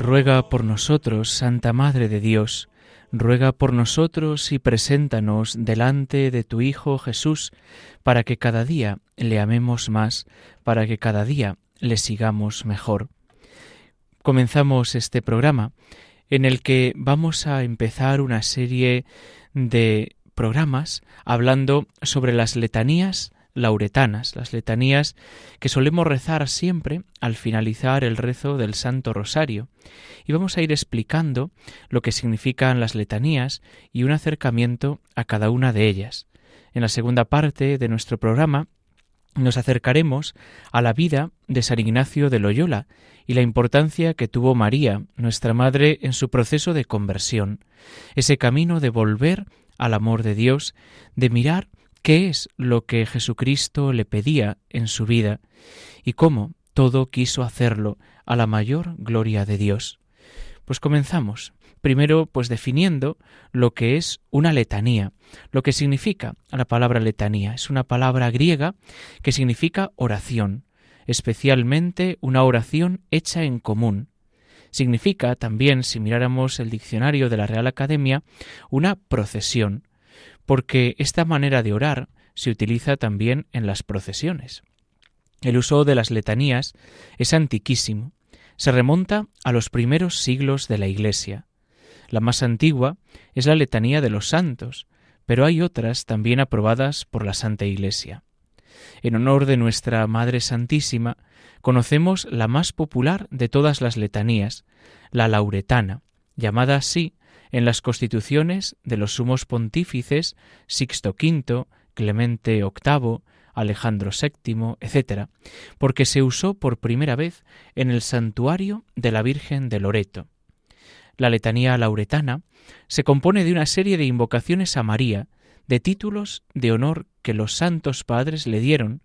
Ruega por nosotros, Santa Madre de Dios, ruega por nosotros y preséntanos delante de tu Hijo Jesús, para que cada día le amemos más, para que cada día le sigamos mejor. Comenzamos este programa en el que vamos a empezar una serie de programas hablando sobre las letanías lauretanas, las letanías que solemos rezar siempre al finalizar el rezo del Santo Rosario. Y vamos a ir explicando lo que significan las letanías y un acercamiento a cada una de ellas. En la segunda parte de nuestro programa nos acercaremos a la vida de San Ignacio de Loyola y la importancia que tuvo María, nuestra Madre, en su proceso de conversión, ese camino de volver al amor de Dios, de mirar qué es lo que Jesucristo le pedía en su vida y cómo todo quiso hacerlo a la mayor gloria de Dios. Pues comenzamos. Primero, pues definiendo lo que es una letanía, lo que significa la palabra letanía. Es una palabra griega que significa oración, especialmente una oración hecha en común. Significa también, si miráramos el diccionario de la Real Academia, una procesión, porque esta manera de orar se utiliza también en las procesiones. El uso de las letanías es antiquísimo, se remonta a los primeros siglos de la Iglesia. La más antigua es la letanía de los santos, pero hay otras también aprobadas por la Santa Iglesia. En honor de nuestra Madre Santísima, conocemos la más popular de todas las letanías, la lauretana, llamada así en las constituciones de los sumos pontífices Sixto V, Clemente VIII, Alejandro VII, etc., porque se usó por primera vez en el santuario de la Virgen de Loreto. La letanía lauretana se compone de una serie de invocaciones a María, de títulos de honor que los santos padres le dieron,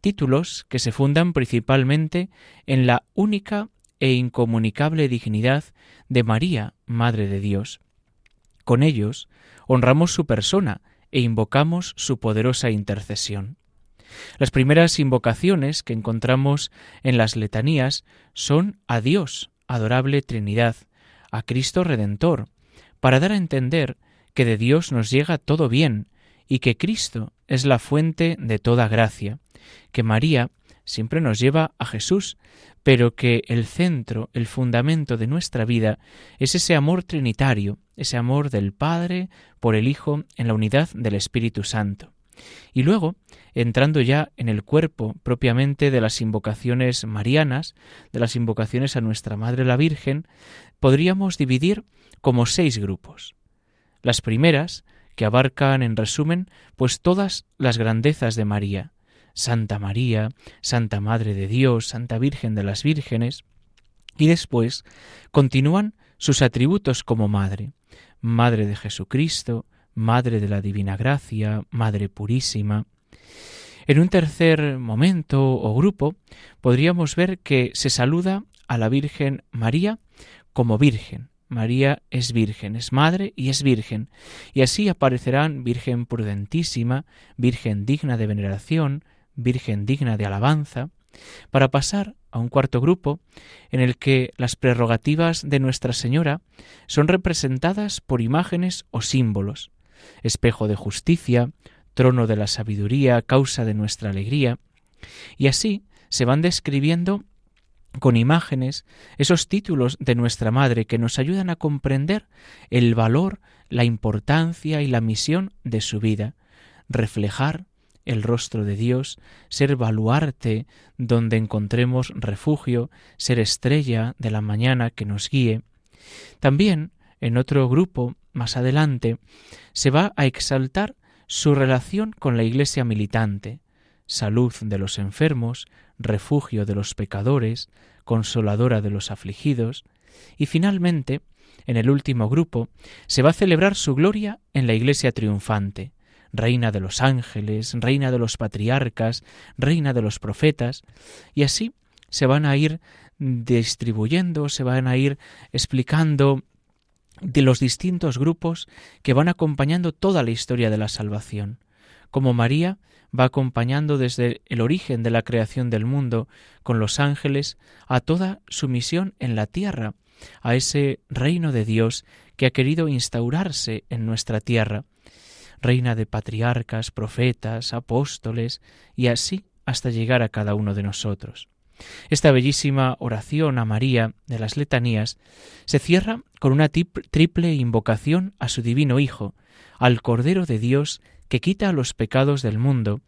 títulos que se fundan principalmente en la única e incomunicable dignidad de María, Madre de Dios. Con ellos honramos su persona e invocamos su poderosa intercesión. Las primeras invocaciones que encontramos en las letanías son a Dios, adorable Trinidad, a Cristo Redentor, para dar a entender que de Dios nos llega todo bien y que Cristo es la fuente de toda gracia, que María siempre nos lleva a Jesús, pero que el centro, el fundamento de nuestra vida es ese amor trinitario, ese amor del Padre por el Hijo en la unidad del Espíritu Santo. Y luego, entrando ya en el cuerpo propiamente de las invocaciones marianas, de las invocaciones a nuestra Madre la Virgen, podríamos dividir como seis grupos. Las primeras, que abarcan en resumen pues todas las grandezas de María, Santa María, Santa Madre de Dios, Santa Virgen de las Vírgenes, y después continúan sus atributos como Madre, Madre de Jesucristo, Madre de la Divina Gracia, Madre Purísima. En un tercer momento o grupo podríamos ver que se saluda a la Virgen María como Virgen. María es Virgen, es Madre y es Virgen, y así aparecerán Virgen prudentísima, Virgen digna de veneración, Virgen digna de alabanza, para pasar a un cuarto grupo en el que las prerrogativas de Nuestra Señora son representadas por imágenes o símbolos, espejo de justicia, trono de la sabiduría, causa de nuestra alegría, y así se van describiendo con imágenes esos títulos de nuestra Madre que nos ayudan a comprender el valor, la importancia y la misión de su vida, reflejar el rostro de Dios, ser baluarte donde encontremos refugio, ser estrella de la mañana que nos guíe. También, en otro grupo, más adelante, se va a exaltar su relación con la Iglesia militante, salud de los enfermos, refugio de los pecadores, consoladora de los afligidos, y finalmente, en el último grupo, se va a celebrar su gloria en la Iglesia triunfante, reina de los ángeles, reina de los patriarcas, reina de los profetas, y así se van a ir distribuyendo, se van a ir explicando de los distintos grupos que van acompañando toda la historia de la salvación. Como María va acompañando desde el origen de la creación del mundo con los ángeles a toda su misión en la tierra, a ese reino de Dios que ha querido instaurarse en nuestra tierra, reina de patriarcas, profetas, apóstoles, y así hasta llegar a cada uno de nosotros. Esta bellísima oración a María de las letanías se cierra con una triple invocación a su divino Hijo, al Cordero de Dios que quita los pecados del mundo,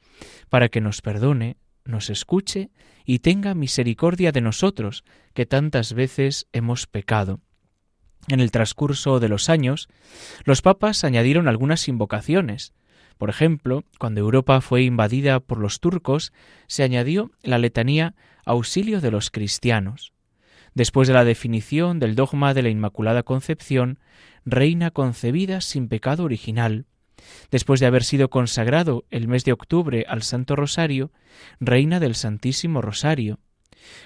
para que nos perdone, nos escuche y tenga misericordia de nosotros, que tantas veces hemos pecado. En el transcurso de los años, los papas añadieron algunas invocaciones. Por ejemplo, cuando Europa fue invadida por los turcos, se añadió la letanía Auxilio de los cristianos. Después de la definición del dogma de la Inmaculada Concepción, reina concebida sin pecado original, después de haber sido consagrado el mes de octubre al Santo Rosario, reina del Santísimo Rosario.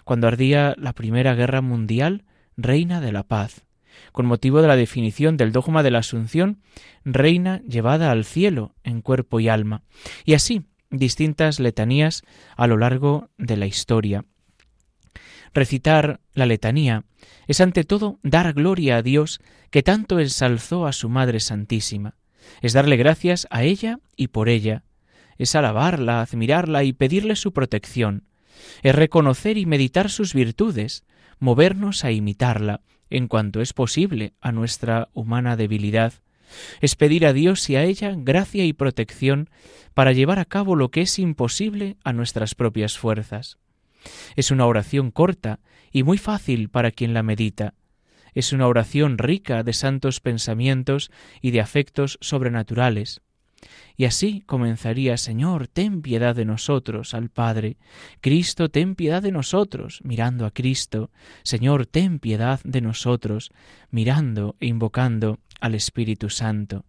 Cuando ardía la Primera Guerra Mundial, reina de la paz con motivo de la definición del dogma de la Asunción, reina llevada al cielo en cuerpo y alma, y así distintas letanías a lo largo de la historia. Recitar la letanía es ante todo dar gloria a Dios que tanto ensalzó a su Madre Santísima, es darle gracias a ella y por ella, es alabarla, admirarla y pedirle su protección, es reconocer y meditar sus virtudes, movernos a imitarla, en cuanto es posible a nuestra humana debilidad, es pedir a Dios y a ella gracia y protección para llevar a cabo lo que es imposible a nuestras propias fuerzas. Es una oración corta y muy fácil para quien la medita. Es una oración rica de santos pensamientos y de afectos sobrenaturales. Y así comenzaría, Señor, ten piedad de nosotros, al Padre. Cristo, ten piedad de nosotros, mirando a Cristo. Señor, ten piedad de nosotros, mirando e invocando al Espíritu Santo.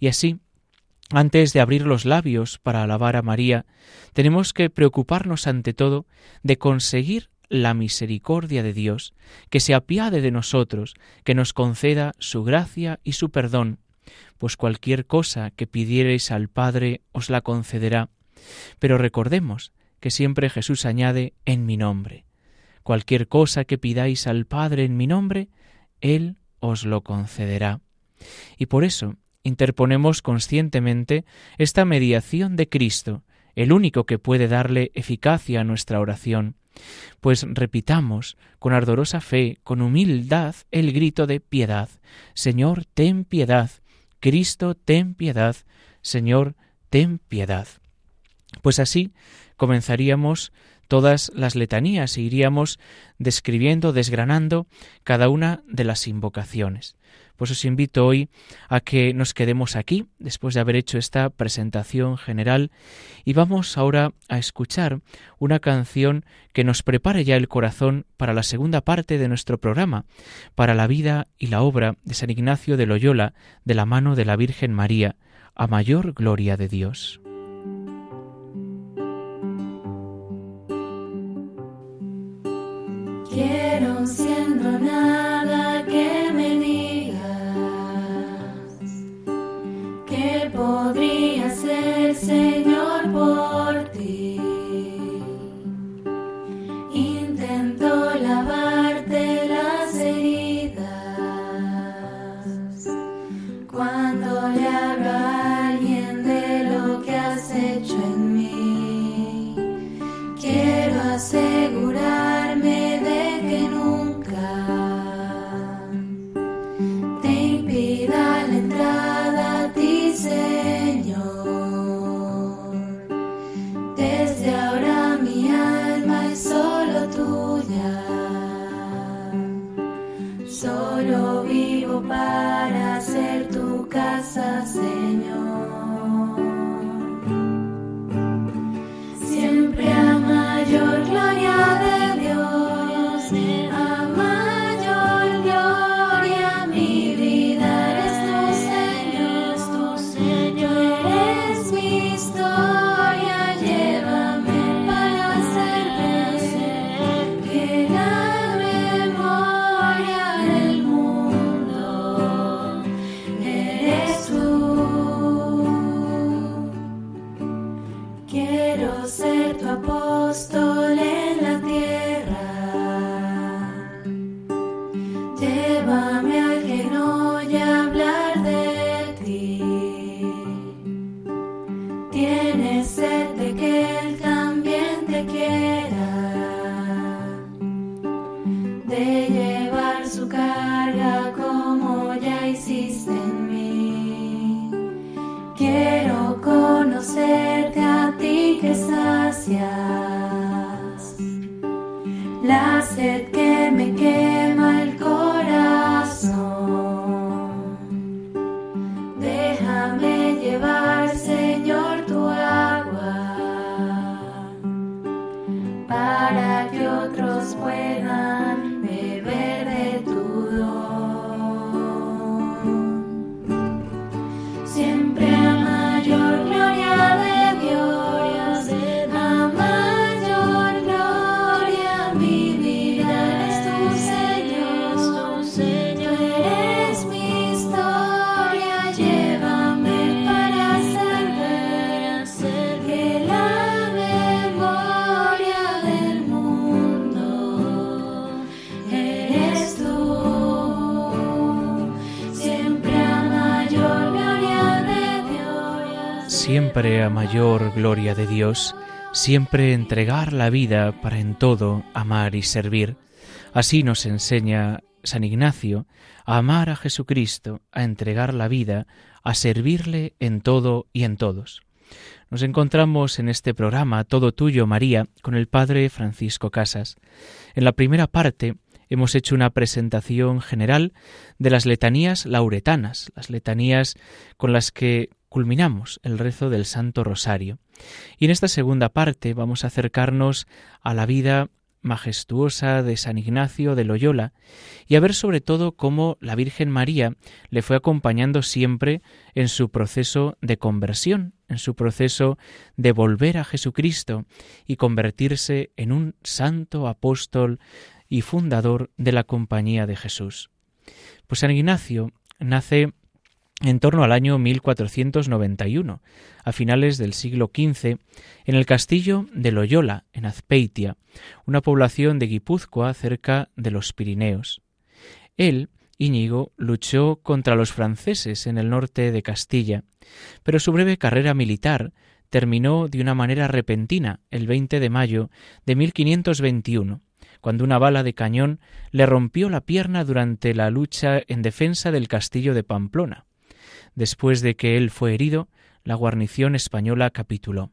Y así, antes de abrir los labios para alabar a María, tenemos que preocuparnos ante todo de conseguir la misericordia de Dios, que se apiade de nosotros, que nos conceda su gracia y su perdón, pues cualquier cosa que pidiereis al Padre os la concederá. Pero recordemos que siempre Jesús añade en mi nombre. Cualquier cosa que pidáis al Padre en mi nombre, Él os lo concederá. Y por eso interponemos conscientemente esta mediación de Cristo, el único que puede darle eficacia a nuestra oración, pues repitamos con ardorosa fe, con humildad, el grito de piedad. Señor, ten piedad. Cristo, ten piedad, Señor, ten piedad. Pues así comenzaríamos todas las letanías e iríamos describiendo, desgranando cada una de las invocaciones. Pues os invito hoy a que nos quedemos aquí, después de haber hecho esta presentación general, y vamos ahora a escuchar una canción que nos prepare ya el corazón para la segunda parte de nuestro programa, para la vida y la obra de San Ignacio de Loyola, de la mano de la Virgen María, a mayor gloria de Dios. Quiero siendo nada Bye. Tienes A mayor gloria de Dios, siempre entregar la vida para en todo amar y servir. Así nos enseña San Ignacio a amar a Jesucristo, a entregar la vida, a servirle en todo y en todos. Nos encontramos en este programa Todo Tuyo, María, con el Padre Francisco Casas. En la primera parte hemos hecho una presentación general de las letanías lauretanas, las letanías con las que culminamos el rezo del Santo Rosario. Y en esta segunda parte vamos a acercarnos a la vida majestuosa de San Ignacio de Loyola y a ver sobre todo cómo la Virgen María le fue acompañando siempre en su proceso de conversión, en su proceso de volver a Jesucristo y convertirse en un santo apóstol y fundador de la Compañía de Jesús. Pues San Ignacio nace en torno al año 1491, a finales del siglo XV, en el castillo de Loyola, en Azpeitia, una población de Guipúzcoa cerca de los Pirineos. Él, Íñigo, luchó contra los franceses en el norte de Castilla, pero su breve carrera militar terminó de una manera repentina el 20 de mayo de 1521, cuando una bala de cañón le rompió la pierna durante la lucha en defensa del castillo de Pamplona. Después de que él fue herido, la guarnición española capituló.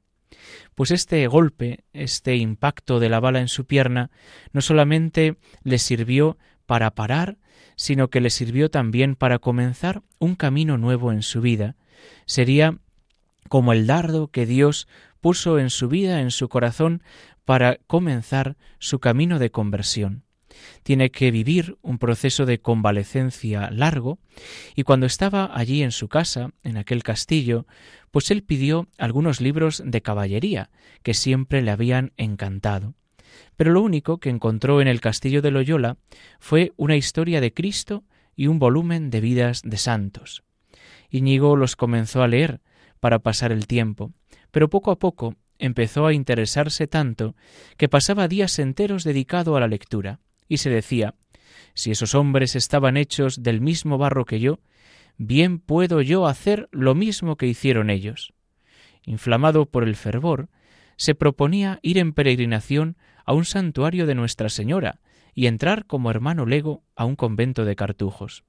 Pues este golpe, este impacto de la bala en su pierna, no solamente le sirvió para parar, sino que le sirvió también para comenzar un camino nuevo en su vida. Sería como el dardo que Dios puso en su vida, en su corazón, para comenzar su camino de conversión. Tiene que vivir un proceso de convalecencia largo y cuando estaba allí en su casa, en aquel castillo, pues él pidió algunos libros de caballería que siempre le habían encantado. Pero lo único que encontró en el castillo de Loyola fue una historia de Cristo y un volumen de vidas de santos. Íñigo los comenzó a leer para pasar el tiempo, pero poco a poco empezó a interesarse tanto que pasaba días enteros dedicado a la lectura, y se decía si esos hombres estaban hechos del mismo barro que yo, bien puedo yo hacer lo mismo que hicieron ellos. Inflamado por el fervor, se proponía ir en peregrinación a un santuario de Nuestra Señora y entrar como hermano lego a un convento de cartujos.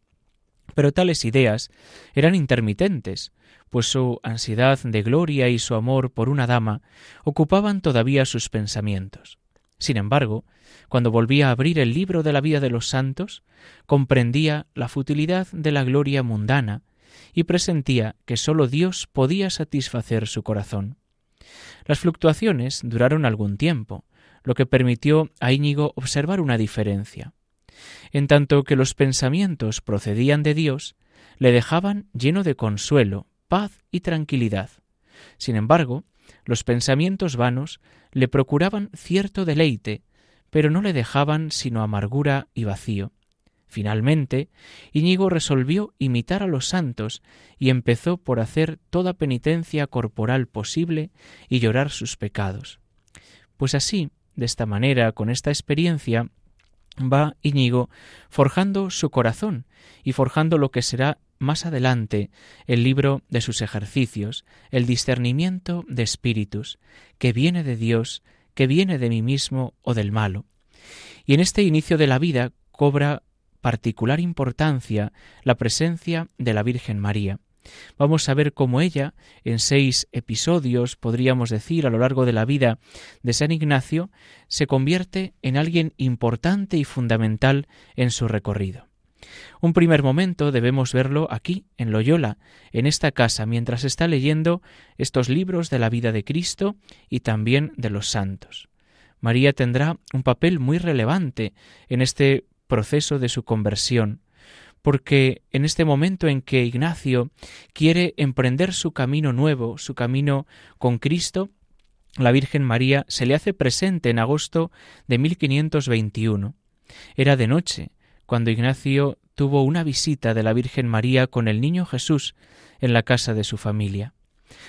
Pero tales ideas eran intermitentes, pues su ansiedad de gloria y su amor por una dama ocupaban todavía sus pensamientos. Sin embargo, cuando volvía a abrir el libro de la vida de los santos, comprendía la futilidad de la gloria mundana y presentía que sólo Dios podía satisfacer su corazón. Las fluctuaciones duraron algún tiempo, lo que permitió a Íñigo observar una diferencia. En tanto que los pensamientos procedían de Dios, le dejaban lleno de consuelo, paz y tranquilidad. Sin embargo, los pensamientos vanos le procuraban cierto deleite, pero no le dejaban sino amargura y vacío. Finalmente, Íñigo resolvió imitar a los santos y empezó por hacer toda penitencia corporal posible y llorar sus pecados. Pues así, de esta manera, con esta experiencia, va Íñigo forjando su corazón y forjando lo que será más adelante el libro de sus ejercicios, el discernimiento de espíritus, que viene de Dios, que viene de mí mismo o del malo. Y en este inicio de la vida cobra particular importancia la presencia de la Virgen María. Vamos a ver cómo ella, en seis episodios, podríamos decir, a lo largo de la vida de San Ignacio, se convierte en alguien importante y fundamental en su recorrido. Un primer momento debemos verlo aquí, en Loyola, en esta casa, mientras está leyendo estos libros de la vida de Cristo y también de los santos. María tendrá un papel muy relevante en este proceso de su conversión, porque en este momento en que Ignacio quiere emprender su camino nuevo, su camino con Cristo, la Virgen María se le hace presente en agosto de 1521. Era de noche, cuando Ignacio tuvo una visita de la Virgen María con el niño Jesús en la casa de su familia.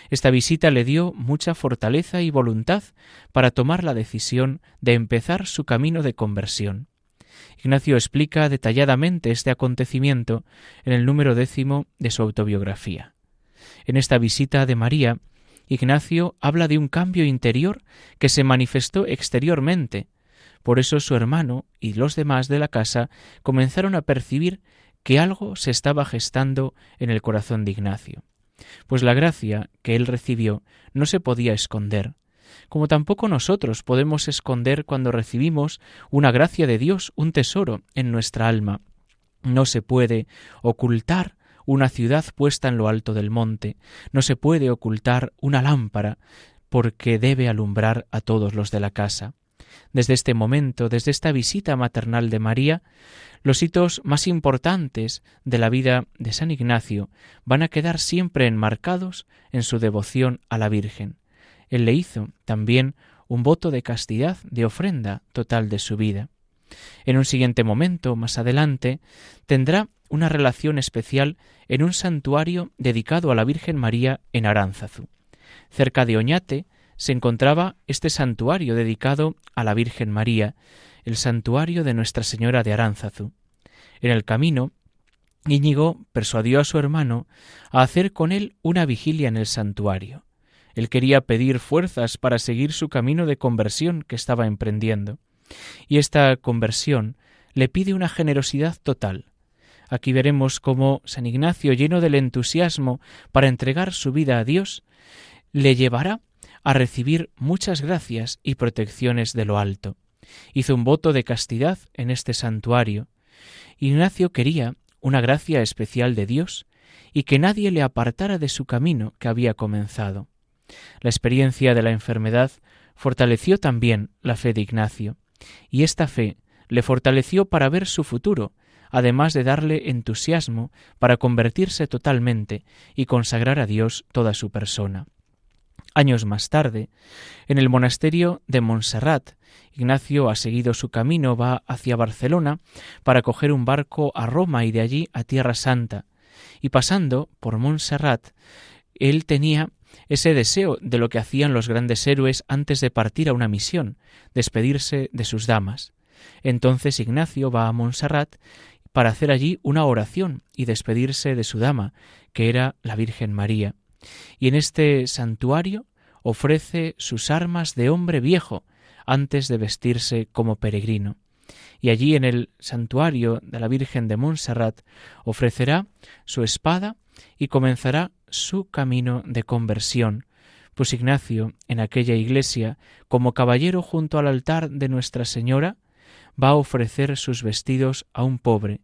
Esta visita le dio mucha fortaleza y voluntad para tomar la decisión de empezar su camino de conversión. Ignacio explica detalladamente este acontecimiento en el número décimo de su autobiografía. En esta visita de María, Ignacio habla de un cambio interior que se manifestó exteriormente. Por eso su hermano y los demás de la casa comenzaron a percibir que algo se estaba gestando en el corazón de Ignacio. Pues la gracia que él recibió no se podía esconder, como tampoco nosotros podemos esconder cuando recibimos una gracia de Dios, un tesoro en nuestra alma. No se puede ocultar una ciudad puesta en lo alto del monte, no se puede ocultar una lámpara, porque debe alumbrar a todos los de la casa. Desde este momento, desde esta visita maternal de María, los hitos más importantes de la vida de San Ignacio van a quedar siempre enmarcados en su devoción a la Virgen. Él le hizo también un voto de castidad, de ofrenda total de su vida. En un siguiente momento, más adelante, tendrá una relación especial en un santuario dedicado a la Virgen María en Aránzazu. Cerca de Oñate se encontraba este santuario dedicado a la Virgen María, el santuario de Nuestra Señora de Aránzazu. En el camino, Íñigo persuadió a su hermano a hacer con él una vigilia en el santuario. Él quería pedir fuerzas para seguir su camino de conversión que estaba emprendiendo. Y esta conversión le pide una generosidad total. Aquí veremos cómo San Ignacio, lleno del entusiasmo para entregar su vida a Dios, le llevará a recibir muchas gracias y protecciones de lo alto. Hizo un voto de castidad en este santuario. Ignacio quería una gracia especial de Dios y que nadie le apartara de su camino que había comenzado. La experiencia de la enfermedad fortaleció también la fe de Ignacio, y esta fe le fortaleció para ver su futuro, además de darle entusiasmo para convertirse totalmente y consagrar a Dios toda su persona. Años más tarde, en el monasterio de Montserrat, Ignacio ha seguido su camino, va hacia Barcelona para coger un barco a Roma y de allí a Tierra Santa, y pasando por Montserrat, él tenía ese deseo de lo que hacían los grandes héroes antes de partir a una misión, despedirse de sus damas. Entonces Ignacio va a Montserrat para hacer allí una oración y despedirse de su dama, que era la Virgen María. Y en este santuario ofrece sus armas de hombre viejo antes de vestirse como peregrino. Y allí en el santuario de la Virgen de Montserrat ofrecerá su espada y comenzará su camino de conversión, Pues Ignacio, en aquella iglesia, como caballero junto al altar de Nuestra Señora, va a ofrecer sus vestidos a un pobre,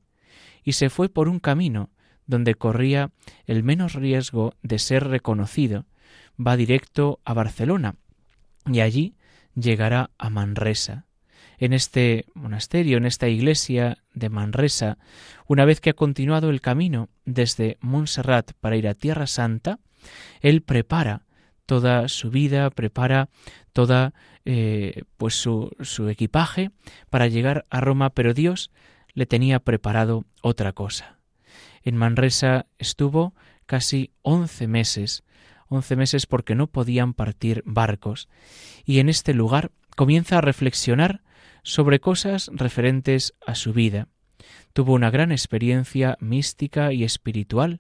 y se fue por un camino donde corría el menos riesgo de ser reconocido. Va directo a Barcelona, y allí llegará a Manresa. En este monasterio, en esta iglesia de Manresa, una vez que ha continuado el camino desde Montserrat para ir a Tierra Santa, él prepara toda su vida, prepara toda eh, pues su, su equipaje para llegar a Roma, pero Dios le tenía preparado otra cosa. En Manresa estuvo casi once meses, once meses porque no podían partir barcos, y en este lugar comienza a reflexionar sobre cosas referentes a su vida. Tuvo una gran experiencia mística y espiritual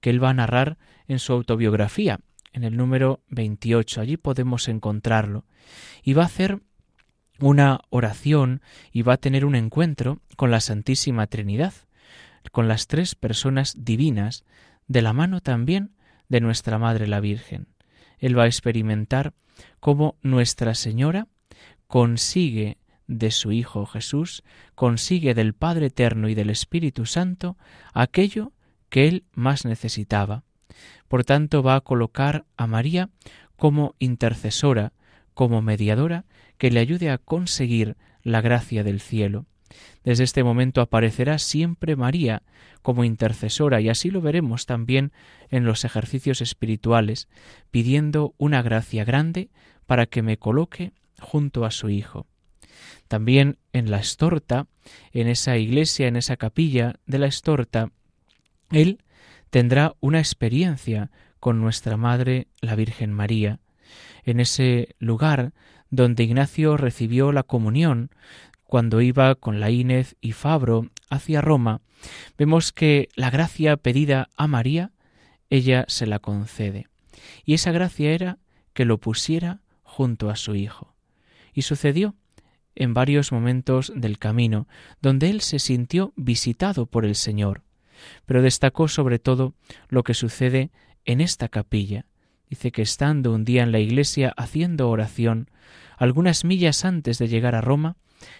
que él va a narrar en su autobiografía, en el número 28. Allí podemos encontrarlo. Y va a hacer una oración y va a tener un encuentro con la Santísima Trinidad, con las tres personas divinas, de la mano también de nuestra Madre la Virgen. Él va a experimentar cómo Nuestra Señora consigue de su Hijo Jesús, consigue del Padre Eterno y del Espíritu Santo aquello que él más necesitaba. Por tanto, va a colocar a María como intercesora, como mediadora, que le ayude a conseguir la gracia del cielo. Desde este momento aparecerá siempre María como intercesora y así lo veremos también en los ejercicios espirituales, pidiendo una gracia grande para que me coloque junto a su Hijo. También en la estorta, en esa iglesia, en esa capilla de la estorta, él tendrá una experiencia con nuestra Madre la Virgen María, en ese lugar donde Ignacio recibió la comunión cuando iba con la Inés y Fabro hacia Roma, vemos que la gracia pedida a María, ella se la concede. Y esa gracia era que lo pusiera junto a su Hijo. Y sucedió en varios momentos del camino, donde él se sintió visitado por el Señor, pero destacó sobre todo lo que sucede en esta capilla. Dice que estando un día en la iglesia haciendo oración, algunas millas antes de llegar a Roma,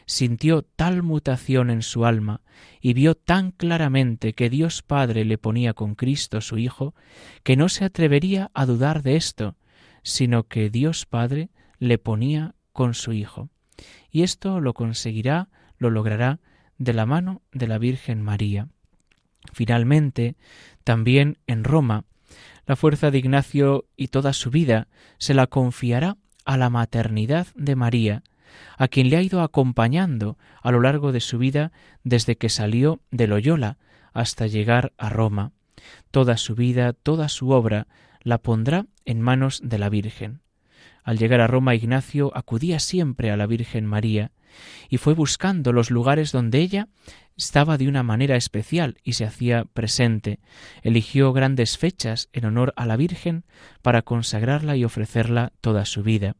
sintió tal mutación en su alma y vio tan claramente que Dios Padre le ponía con Cristo su Hijo, que no se atrevería a dudar de esto, sino que Dios Padre le ponía con su Hijo. Y esto lo conseguirá, lo logrará de la mano de la Virgen María. Finalmente, también en Roma, la fuerza de Ignacio y toda su vida se la confiará a la maternidad de María, a quien le ha ido acompañando a lo largo de su vida desde que salió de Loyola hasta llegar a Roma. Toda su vida, toda su obra la pondrá en manos de la Virgen. Al llegar a Roma, Ignacio acudía siempre a la Virgen María y fue buscando los lugares donde ella estaba de una manera especial y se hacía presente. Eligió grandes fechas en honor a la Virgen para consagrarla y ofrecerla toda su vida.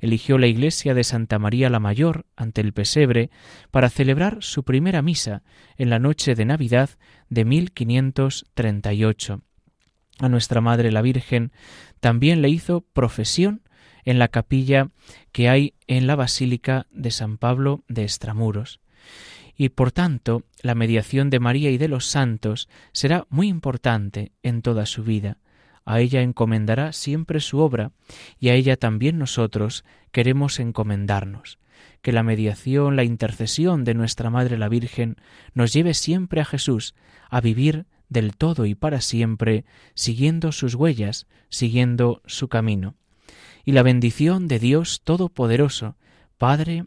Eligió la iglesia de Santa María la Mayor ante el pesebre para celebrar su primera misa en la noche de Navidad de 1538. A nuestra Madre la Virgen también le hizo profesión en la capilla que hay en la Basílica de San Pablo de Estramuros. Y por tanto, la mediación de María y de los santos será muy importante en toda su vida. A ella encomendará siempre su obra y a ella también nosotros queremos encomendarnos. Que la mediación, la intercesión de nuestra Madre la Virgen nos lleve siempre a Jesús, a vivir del todo y para siempre, siguiendo sus huellas, siguiendo su camino y la bendición de Dios Todopoderoso, Padre,